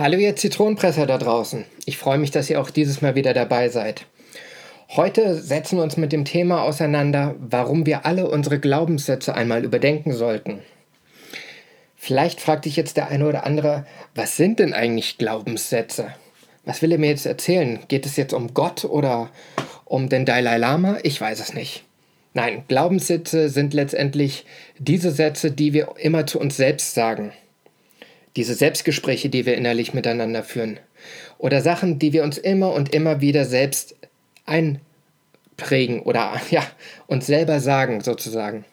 Hallo ihr Zitronenpresser da draußen. Ich freue mich, dass ihr auch dieses Mal wieder dabei seid. Heute setzen wir uns mit dem Thema auseinander, warum wir alle unsere Glaubenssätze einmal überdenken sollten. Vielleicht fragt dich jetzt der eine oder andere, was sind denn eigentlich Glaubenssätze? Was will er mir jetzt erzählen? Geht es jetzt um Gott oder um den Dalai Lama? Ich weiß es nicht. Nein, Glaubenssätze sind letztendlich diese Sätze, die wir immer zu uns selbst sagen diese Selbstgespräche, die wir innerlich miteinander führen. Oder Sachen, die wir uns immer und immer wieder selbst einprägen oder ja, uns selber sagen sozusagen.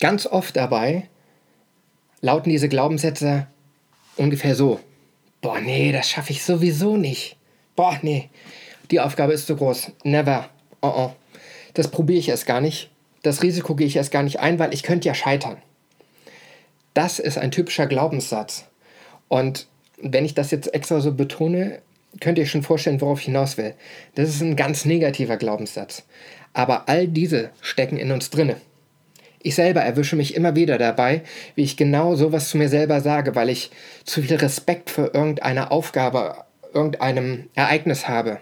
Ganz oft dabei lauten diese Glaubenssätze ungefähr so. Boah, nee, das schaffe ich sowieso nicht. Boah, nee, die Aufgabe ist zu groß. Never. Oh, oh. Das probiere ich erst gar nicht. Das Risiko gehe ich erst gar nicht ein, weil ich könnte ja scheitern. Das ist ein typischer Glaubenssatz. Und wenn ich das jetzt extra so betone, könnt ihr schon vorstellen, worauf ich hinaus will. Das ist ein ganz negativer Glaubenssatz. Aber all diese stecken in uns drinne. Ich selber erwische mich immer wieder dabei, wie ich genau sowas zu mir selber sage, weil ich zu viel Respekt für irgendeine Aufgabe, irgendeinem Ereignis habe.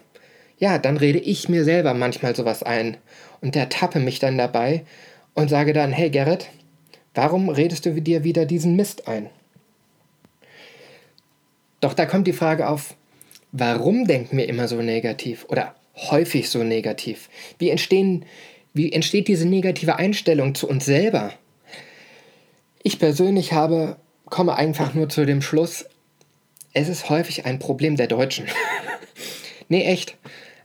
Ja, dann rede ich mir selber manchmal sowas ein und ertappe mich dann dabei und sage dann, hey Gerrit, Warum redest du dir wieder diesen Mist ein? Doch da kommt die Frage auf, warum denken wir immer so negativ oder häufig so negativ? Wie, entstehen, wie entsteht diese negative Einstellung zu uns selber? Ich persönlich habe, komme einfach nur zu dem Schluss, es ist häufig ein Problem der Deutschen. nee, echt.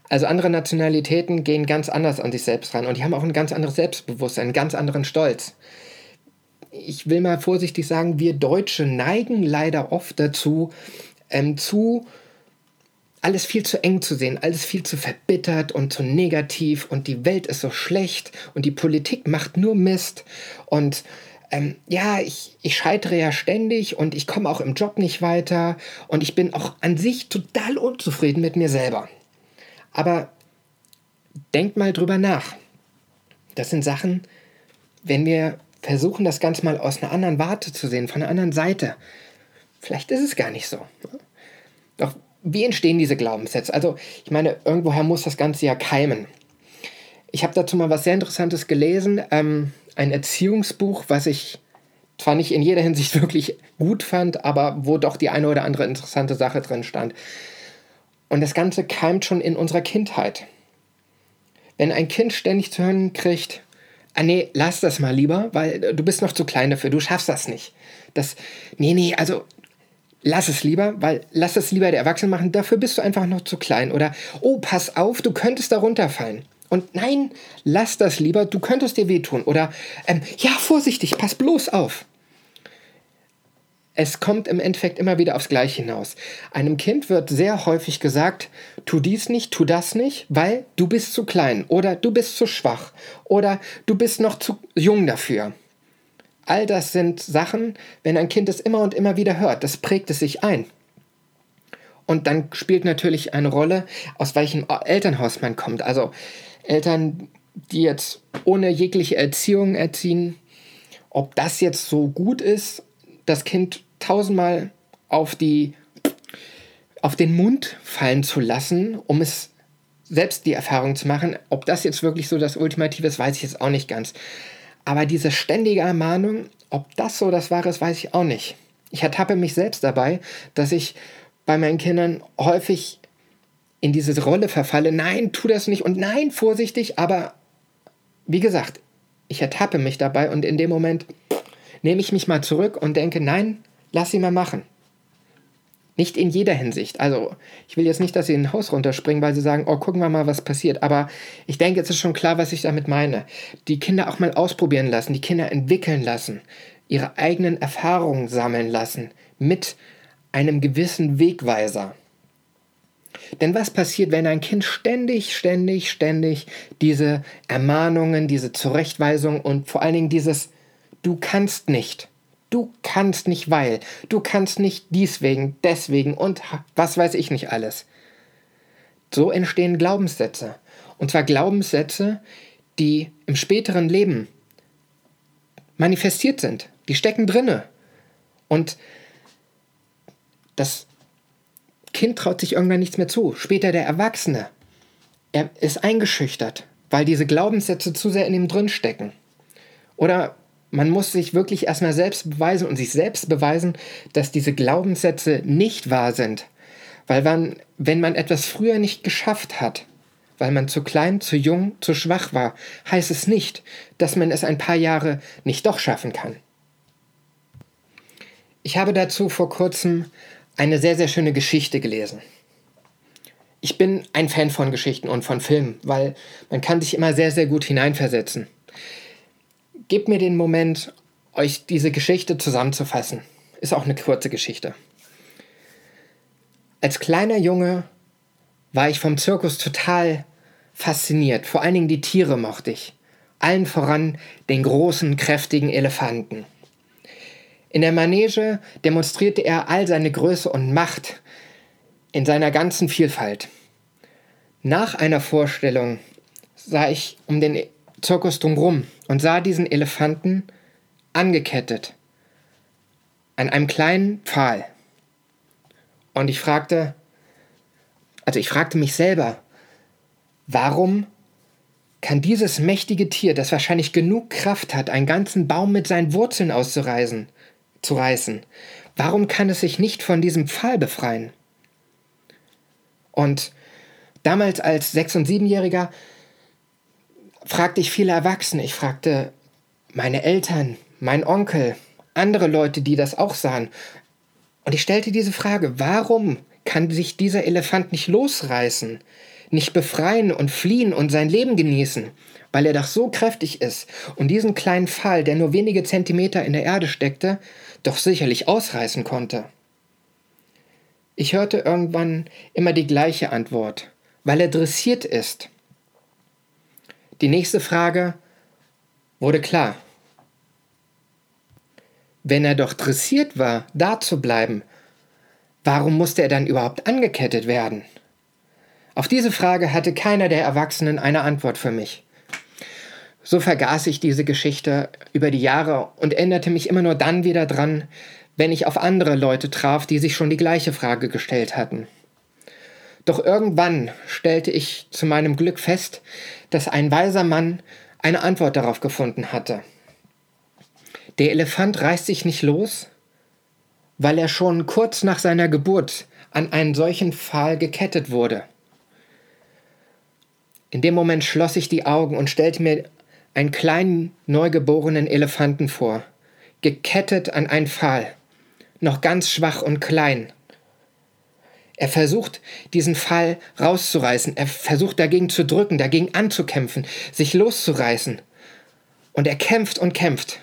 Also andere Nationalitäten gehen ganz anders an sich selbst ran und die haben auch ein ganz anderes Selbstbewusstsein, einen ganz anderen Stolz ich will mal vorsichtig sagen, wir Deutsche neigen leider oft dazu, ähm, zu alles viel zu eng zu sehen, alles viel zu verbittert und zu negativ und die Welt ist so schlecht und die Politik macht nur Mist und ähm, ja, ich, ich scheitere ja ständig und ich komme auch im Job nicht weiter und ich bin auch an sich total unzufrieden mit mir selber. Aber denkt mal drüber nach. Das sind Sachen, wenn wir versuchen, das Ganze mal aus einer anderen Warte zu sehen, von einer anderen Seite. Vielleicht ist es gar nicht so. Doch wie entstehen diese Glaubenssätze? Also, ich meine, irgendwoher muss das Ganze ja keimen. Ich habe dazu mal was sehr Interessantes gelesen, ähm, ein Erziehungsbuch, was ich zwar nicht in jeder Hinsicht wirklich gut fand, aber wo doch die eine oder andere interessante Sache drin stand. Und das Ganze keimt schon in unserer Kindheit. Wenn ein Kind ständig zu hören kriegt, ah nee, lass das mal lieber, weil äh, du bist noch zu klein dafür, du schaffst das nicht. Das, nee, nee, also lass es lieber, weil lass es lieber der Erwachsene machen, dafür bist du einfach noch zu klein. Oder, oh, pass auf, du könntest da runterfallen. Und nein, lass das lieber, du könntest dir wehtun. Oder, ähm, ja, vorsichtig, pass bloß auf es kommt im Endeffekt immer wieder aufs Gleiche hinaus. Einem Kind wird sehr häufig gesagt, tu dies nicht, tu das nicht, weil du bist zu klein oder du bist zu schwach oder du bist noch zu jung dafür. All das sind Sachen, wenn ein Kind es immer und immer wieder hört, das prägt es sich ein. Und dann spielt natürlich eine Rolle, aus welchem Elternhaus man kommt. Also Eltern, die jetzt ohne jegliche Erziehung erziehen, ob das jetzt so gut ist das Kind tausendmal auf die auf den Mund fallen zu lassen, um es selbst die Erfahrung zu machen. Ob das jetzt wirklich so das Ultimative ist, weiß ich jetzt auch nicht ganz. Aber diese ständige Ermahnung, ob das so das Wahre ist, weiß ich auch nicht. Ich ertappe mich selbst dabei, dass ich bei meinen Kindern häufig in diese Rolle verfalle. Nein, tu das nicht und nein, vorsichtig, aber wie gesagt, ich ertappe mich dabei und in dem Moment nehme ich mich mal zurück und denke, nein, lass sie mal machen. Nicht in jeder Hinsicht. Also, ich will jetzt nicht, dass sie in ein Haus runterspringen, weil sie sagen, oh, gucken wir mal, was passiert. Aber ich denke, es ist schon klar, was ich damit meine. Die Kinder auch mal ausprobieren lassen, die Kinder entwickeln lassen, ihre eigenen Erfahrungen sammeln lassen mit einem gewissen Wegweiser. Denn was passiert, wenn ein Kind ständig, ständig, ständig diese Ermahnungen, diese Zurechtweisung und vor allen Dingen dieses Du kannst nicht, du kannst nicht, weil, du kannst nicht deswegen, deswegen und was weiß ich nicht alles. So entstehen Glaubenssätze. Und zwar Glaubenssätze, die im späteren Leben manifestiert sind. Die stecken drinne. Und das Kind traut sich irgendwann nichts mehr zu. Später der Erwachsene. Er ist eingeschüchtert, weil diese Glaubenssätze zu sehr in ihm drin stecken. Oder man muss sich wirklich erstmal selbst beweisen und sich selbst beweisen, dass diese Glaubenssätze nicht wahr sind. Weil man, wenn man etwas früher nicht geschafft hat, weil man zu klein, zu jung, zu schwach war, heißt es nicht, dass man es ein paar Jahre nicht doch schaffen kann. Ich habe dazu vor kurzem eine sehr, sehr schöne Geschichte gelesen. Ich bin ein Fan von Geschichten und von Filmen, weil man kann sich immer sehr, sehr gut hineinversetzen. Gebt mir den Moment, euch diese Geschichte zusammenzufassen. Ist auch eine kurze Geschichte. Als kleiner Junge war ich vom Zirkus total fasziniert. Vor allen Dingen die Tiere mochte ich. Allen voran den großen, kräftigen Elefanten. In der Manege demonstrierte er all seine Größe und Macht in seiner ganzen Vielfalt. Nach einer Vorstellung sah ich um den Zirkus drumherum und sah diesen Elefanten angekettet an einem kleinen Pfahl. Und ich fragte, also ich fragte mich selber, warum kann dieses mächtige Tier, das wahrscheinlich genug Kraft hat, einen ganzen Baum mit seinen Wurzeln auszureißen, zu reißen. Warum kann es sich nicht von diesem Pfahl befreien? Und damals als Sechs- und Siebenjähriger fragte ich viele Erwachsene. Ich fragte meine Eltern, meinen Onkel, andere Leute, die das auch sahen. Und ich stellte diese Frage, warum kann sich dieser Elefant nicht losreißen, nicht befreien und fliehen und sein Leben genießen? weil er doch so kräftig ist und diesen kleinen Pfahl, der nur wenige Zentimeter in der Erde steckte, doch sicherlich ausreißen konnte. Ich hörte irgendwann immer die gleiche Antwort, weil er dressiert ist. Die nächste Frage wurde klar. Wenn er doch dressiert war, da zu bleiben, warum musste er dann überhaupt angekettet werden? Auf diese Frage hatte keiner der Erwachsenen eine Antwort für mich. So vergaß ich diese Geschichte über die Jahre und änderte mich immer nur dann wieder dran, wenn ich auf andere Leute traf, die sich schon die gleiche Frage gestellt hatten. Doch irgendwann stellte ich zu meinem Glück fest, dass ein weiser Mann eine Antwort darauf gefunden hatte. Der Elefant reißt sich nicht los, weil er schon kurz nach seiner Geburt an einen solchen Pfahl gekettet wurde. In dem Moment schloss ich die Augen und stellte mir einen kleinen neugeborenen Elefanten vor, gekettet an einen Pfahl, noch ganz schwach und klein. Er versucht, diesen Pfahl rauszureißen, er versucht dagegen zu drücken, dagegen anzukämpfen, sich loszureißen. Und er kämpft und kämpft,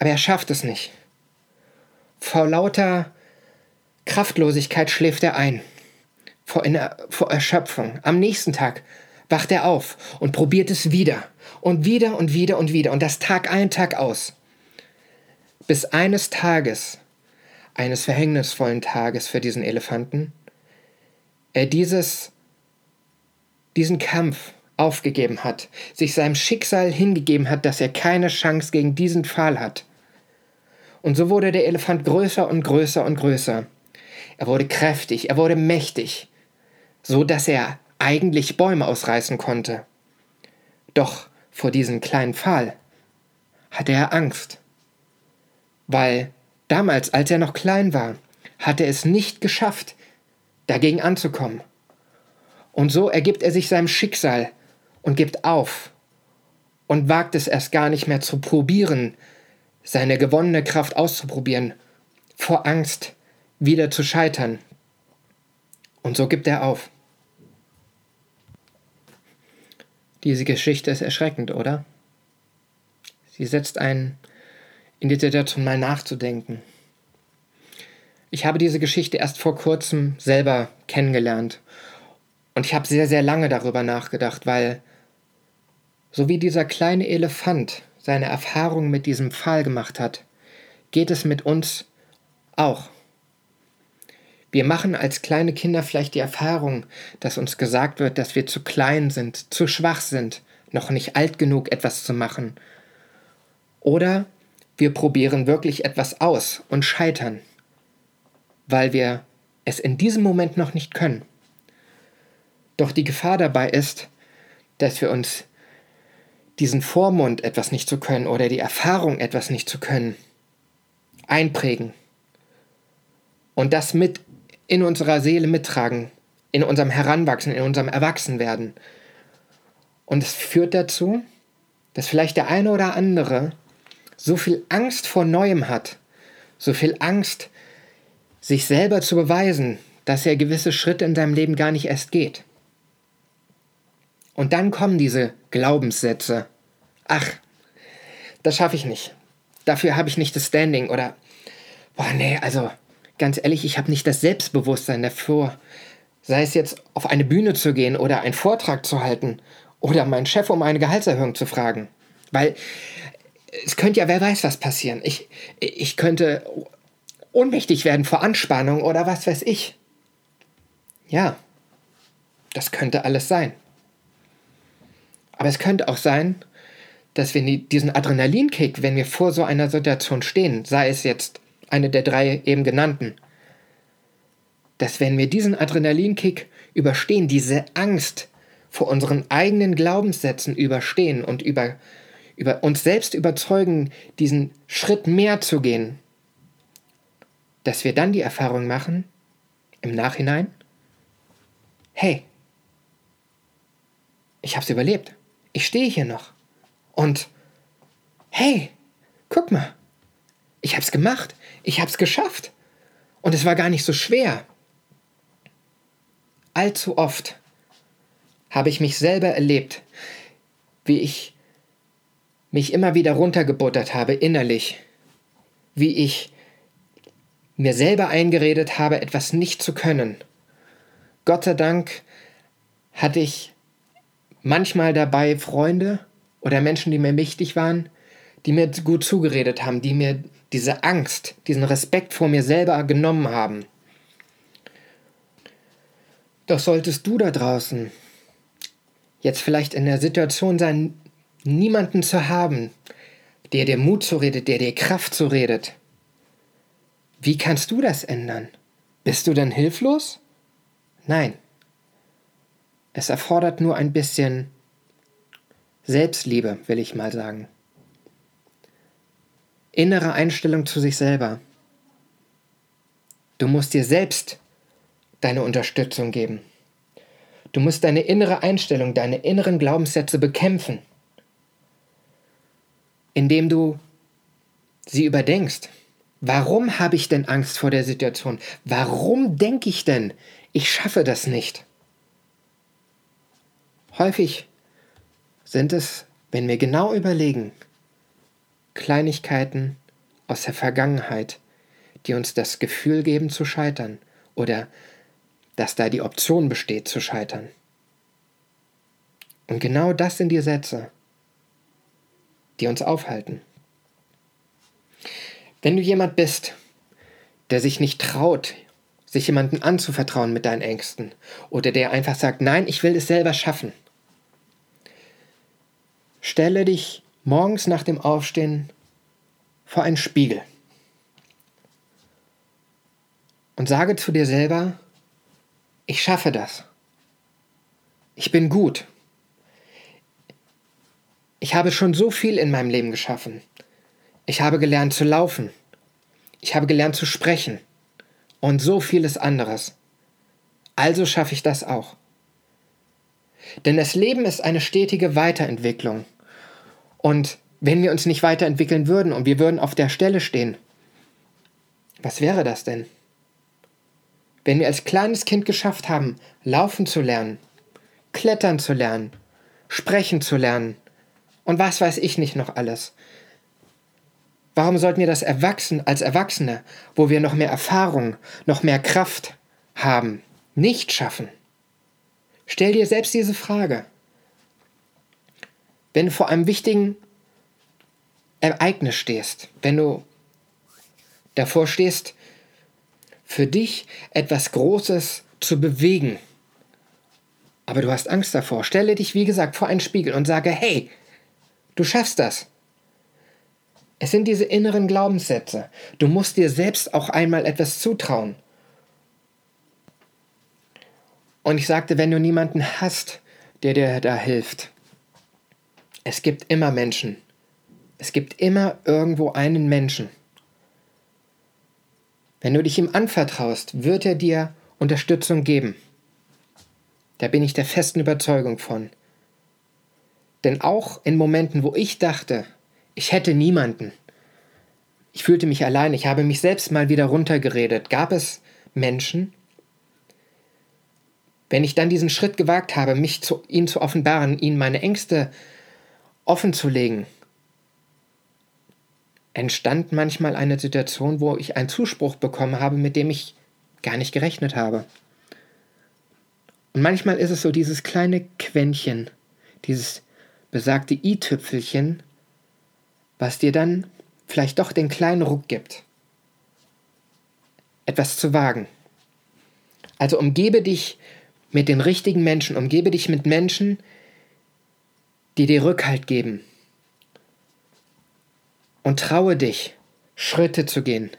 aber er schafft es nicht. Vor lauter Kraftlosigkeit schläft er ein, vor, vor Erschöpfung. Am nächsten Tag wacht er auf und probiert es wieder und wieder und wieder und wieder und das Tag ein, Tag aus. Bis eines Tages, eines verhängnisvollen Tages für diesen Elefanten, er dieses, diesen Kampf aufgegeben hat, sich seinem Schicksal hingegeben hat, dass er keine Chance gegen diesen Pfahl hat. Und so wurde der Elefant größer und größer und größer. Er wurde kräftig, er wurde mächtig, so dass er eigentlich Bäume ausreißen konnte. Doch vor diesem kleinen Pfahl hatte er Angst, weil damals, als er noch klein war, hatte er es nicht geschafft, dagegen anzukommen. Und so ergibt er sich seinem Schicksal und gibt auf und wagt es erst gar nicht mehr zu probieren, seine gewonnene Kraft auszuprobieren, vor Angst, wieder zu scheitern. Und so gibt er auf. Diese Geschichte ist erschreckend, oder? Sie setzt einen in die Situation mal nachzudenken. Ich habe diese Geschichte erst vor kurzem selber kennengelernt und ich habe sehr, sehr lange darüber nachgedacht, weil so wie dieser kleine Elefant seine Erfahrung mit diesem Pfahl gemacht hat, geht es mit uns auch. Wir machen als kleine Kinder vielleicht die Erfahrung, dass uns gesagt wird, dass wir zu klein sind, zu schwach sind, noch nicht alt genug, etwas zu machen. Oder wir probieren wirklich etwas aus und scheitern, weil wir es in diesem Moment noch nicht können. Doch die Gefahr dabei ist, dass wir uns diesen Vormund etwas nicht zu können oder die Erfahrung etwas nicht zu können einprägen und das mit in unserer Seele mittragen, in unserem Heranwachsen, in unserem Erwachsenwerden. Und es führt dazu, dass vielleicht der eine oder andere so viel Angst vor Neuem hat, so viel Angst, sich selber zu beweisen, dass er gewisse Schritte in seinem Leben gar nicht erst geht. Und dann kommen diese Glaubenssätze. Ach, das schaffe ich nicht. Dafür habe ich nicht das Standing oder, boah, nee, also ganz ehrlich, ich habe nicht das Selbstbewusstsein dafür, sei es jetzt auf eine Bühne zu gehen oder einen Vortrag zu halten oder meinen Chef um eine Gehaltserhöhung zu fragen. Weil es könnte ja, wer weiß, was passieren. Ich, ich könnte ohnmächtig werden vor Anspannung oder was weiß ich. Ja, das könnte alles sein. Aber es könnte auch sein, dass wir diesen Adrenalinkick, wenn wir vor so einer Situation stehen, sei es jetzt eine der drei eben genannten, dass wenn wir diesen Adrenalinkick überstehen, diese Angst vor unseren eigenen Glaubenssätzen überstehen und über, über uns selbst überzeugen, diesen Schritt mehr zu gehen, dass wir dann die Erfahrung machen, im Nachhinein, hey, ich hab's überlebt. Ich stehe hier noch. Und hey, guck mal, ich hab's gemacht. Ich hab's geschafft. Und es war gar nicht so schwer. Allzu oft habe ich mich selber erlebt, wie ich mich immer wieder runtergebuttert habe innerlich, wie ich mir selber eingeredet habe, etwas nicht zu können. Gott sei Dank hatte ich manchmal dabei Freunde oder Menschen, die mir wichtig waren, die mir gut zugeredet haben, die mir diese Angst, diesen Respekt vor mir selber genommen haben. Doch solltest du da draußen jetzt vielleicht in der Situation sein, niemanden zu haben, der dir Mut zuredet, der dir Kraft zuredet, wie kannst du das ändern? Bist du dann hilflos? Nein. Es erfordert nur ein bisschen Selbstliebe, will ich mal sagen innere Einstellung zu sich selber. Du musst dir selbst deine Unterstützung geben. Du musst deine innere Einstellung, deine inneren Glaubenssätze bekämpfen, indem du sie überdenkst. Warum habe ich denn Angst vor der Situation? Warum denke ich denn, ich schaffe das nicht? Häufig sind es, wenn wir genau überlegen, Kleinigkeiten aus der Vergangenheit, die uns das Gefühl geben zu scheitern oder dass da die Option besteht zu scheitern. Und genau das sind die Sätze, die uns aufhalten. Wenn du jemand bist, der sich nicht traut, sich jemandem anzuvertrauen mit deinen Ängsten oder der einfach sagt, nein, ich will es selber schaffen, stelle dich morgens nach dem Aufstehen vor einen Spiegel und sage zu dir selber, ich schaffe das. Ich bin gut. Ich habe schon so viel in meinem Leben geschaffen. Ich habe gelernt zu laufen. Ich habe gelernt zu sprechen. Und so vieles anderes. Also schaffe ich das auch. Denn das Leben ist eine stetige Weiterentwicklung. Und wenn wir uns nicht weiterentwickeln würden und wir würden auf der Stelle stehen, was wäre das denn? wenn wir als kleines Kind geschafft haben, laufen zu lernen, klettern zu lernen, sprechen zu lernen und was weiß ich nicht noch alles. Warum sollten wir das Erwachsen als Erwachsene, wo wir noch mehr Erfahrung, noch mehr Kraft haben, nicht schaffen? Stell dir selbst diese Frage. Wenn du vor einem wichtigen Ereignis stehst, wenn du davor stehst, für dich etwas Großes zu bewegen, aber du hast Angst davor, stelle dich, wie gesagt, vor einen Spiegel und sage, hey, du schaffst das. Es sind diese inneren Glaubenssätze. Du musst dir selbst auch einmal etwas zutrauen. Und ich sagte, wenn du niemanden hast, der dir da hilft, es gibt immer Menschen. Es gibt immer irgendwo einen Menschen. Wenn du dich ihm anvertraust, wird er dir Unterstützung geben. Da bin ich der festen Überzeugung von. Denn auch in Momenten, wo ich dachte, ich hätte niemanden, ich fühlte mich allein, ich habe mich selbst mal wieder runtergeredet, gab es Menschen, wenn ich dann diesen Schritt gewagt habe, mich zu ihnen zu offenbaren, ihnen meine Ängste offen zu legen, entstand manchmal eine Situation, wo ich einen Zuspruch bekommen habe, mit dem ich gar nicht gerechnet habe. Und manchmal ist es so dieses kleine Quäntchen, dieses besagte i-Tüpfelchen, was dir dann vielleicht doch den kleinen Ruck gibt, etwas zu wagen. Also umgebe dich mit den richtigen Menschen, umgebe dich mit Menschen, die dir Rückhalt geben. Und traue dich, Schritte zu gehen.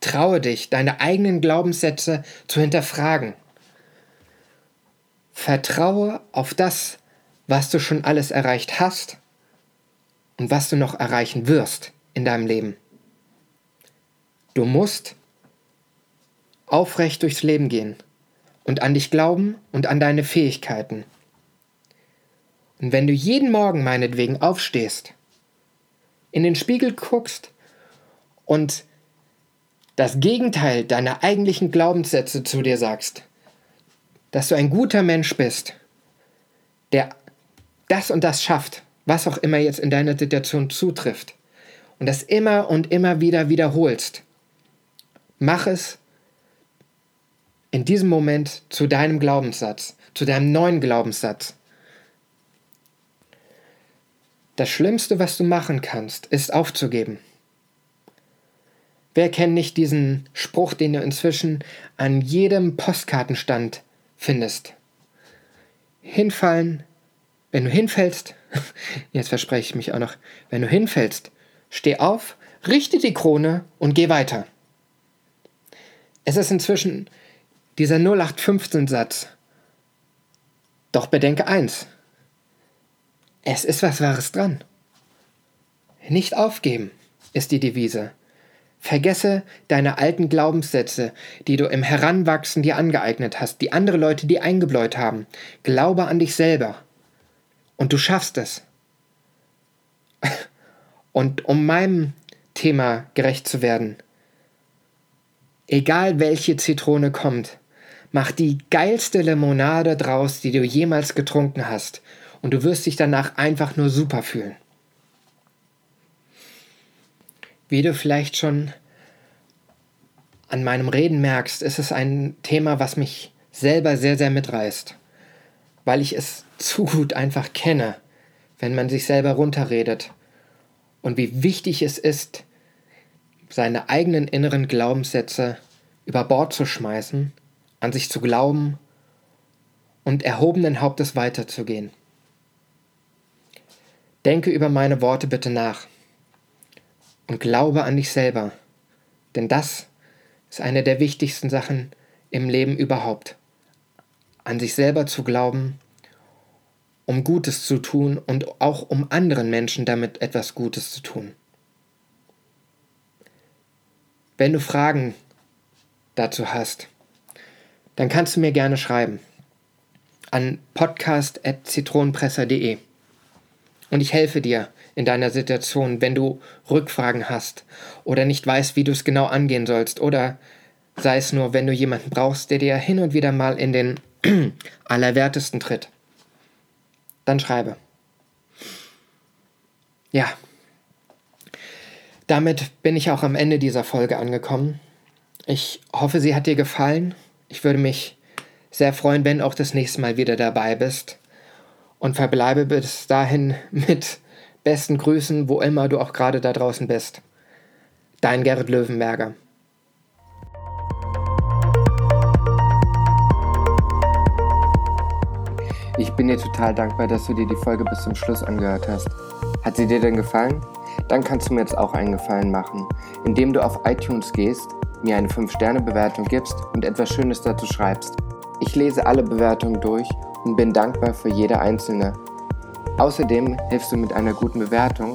Traue dich, deine eigenen Glaubenssätze zu hinterfragen. Vertraue auf das, was du schon alles erreicht hast und was du noch erreichen wirst in deinem Leben. Du musst aufrecht durchs Leben gehen und an dich glauben und an deine Fähigkeiten. Und wenn du jeden Morgen meinetwegen aufstehst, in den Spiegel guckst und das Gegenteil deiner eigentlichen Glaubenssätze zu dir sagst, dass du ein guter Mensch bist, der das und das schafft, was auch immer jetzt in deiner Situation zutrifft, und das immer und immer wieder wiederholst, mach es in diesem Moment zu deinem Glaubenssatz, zu deinem neuen Glaubenssatz. Das Schlimmste, was du machen kannst, ist aufzugeben. Wer kennt nicht diesen Spruch, den du inzwischen an jedem Postkartenstand findest? Hinfallen, wenn du hinfällst, jetzt verspreche ich mich auch noch, wenn du hinfällst, steh auf, richte die Krone und geh weiter. Es ist inzwischen dieser 0815-Satz. Doch bedenke eins. Es ist was Wahres dran. Nicht aufgeben ist die Devise. Vergesse deine alten Glaubenssätze, die du im Heranwachsen dir angeeignet hast, die andere Leute dir eingebläut haben. Glaube an dich selber. Und du schaffst es. Und um meinem Thema gerecht zu werden, egal welche Zitrone kommt, mach die geilste Limonade draus, die du jemals getrunken hast und du wirst dich danach einfach nur super fühlen. Wie du vielleicht schon an meinem Reden merkst, ist es ein Thema, was mich selber sehr, sehr mitreißt, weil ich es zu gut einfach kenne, wenn man sich selber runterredet und wie wichtig es ist, seine eigenen inneren Glaubenssätze über Bord zu schmeißen, an sich zu glauben und erhobenen Hauptes weiterzugehen. Denke über meine Worte bitte nach und glaube an dich selber, denn das ist eine der wichtigsten Sachen im Leben überhaupt. An sich selber zu glauben, um Gutes zu tun und auch um anderen Menschen damit etwas Gutes zu tun. Wenn du Fragen dazu hast, dann kannst du mir gerne schreiben an podcast.zitronenpresser.de und ich helfe dir in deiner Situation, wenn du Rückfragen hast oder nicht weißt, wie du es genau angehen sollst oder sei es nur, wenn du jemanden brauchst, der dir hin und wieder mal in den Allerwertesten tritt. Dann schreibe. Ja. Damit bin ich auch am Ende dieser Folge angekommen. Ich hoffe, sie hat dir gefallen. Ich würde mich sehr freuen, wenn auch das nächste Mal wieder dabei bist. Und verbleibe bis dahin mit besten Grüßen, wo immer du auch gerade da draußen bist. Dein Gerrit Löwenberger. Ich bin dir total dankbar, dass du dir die Folge bis zum Schluss angehört hast. Hat sie dir denn gefallen? Dann kannst du mir jetzt auch einen Gefallen machen, indem du auf iTunes gehst, mir eine 5-Sterne-Bewertung gibst und etwas Schönes dazu schreibst. Ich lese alle Bewertungen durch und bin dankbar für jede einzelne. Außerdem hilfst du mit einer guten Bewertung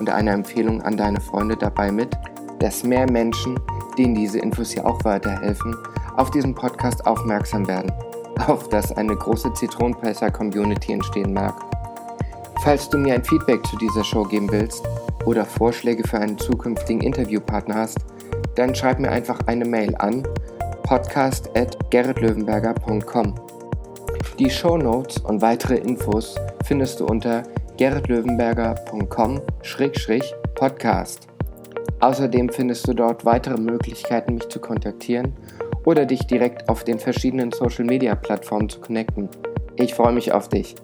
und einer Empfehlung an deine Freunde dabei mit, dass mehr Menschen, denen diese Infos hier auch weiterhelfen, auf diesen Podcast aufmerksam werden auf dass eine große Zitronenpresser-Community entstehen mag. Falls du mir ein Feedback zu dieser Show geben willst oder Vorschläge für einen zukünftigen Interviewpartner hast, dann schreib mir einfach eine Mail an podcast.gerritlöwenberger.com. Die Show Notes und weitere Infos findest du unter gerritlöwenberger.com-podcast. Außerdem findest du dort weitere Möglichkeiten, mich zu kontaktieren oder dich direkt auf den verschiedenen Social-Media-Plattformen zu connecten. Ich freue mich auf dich.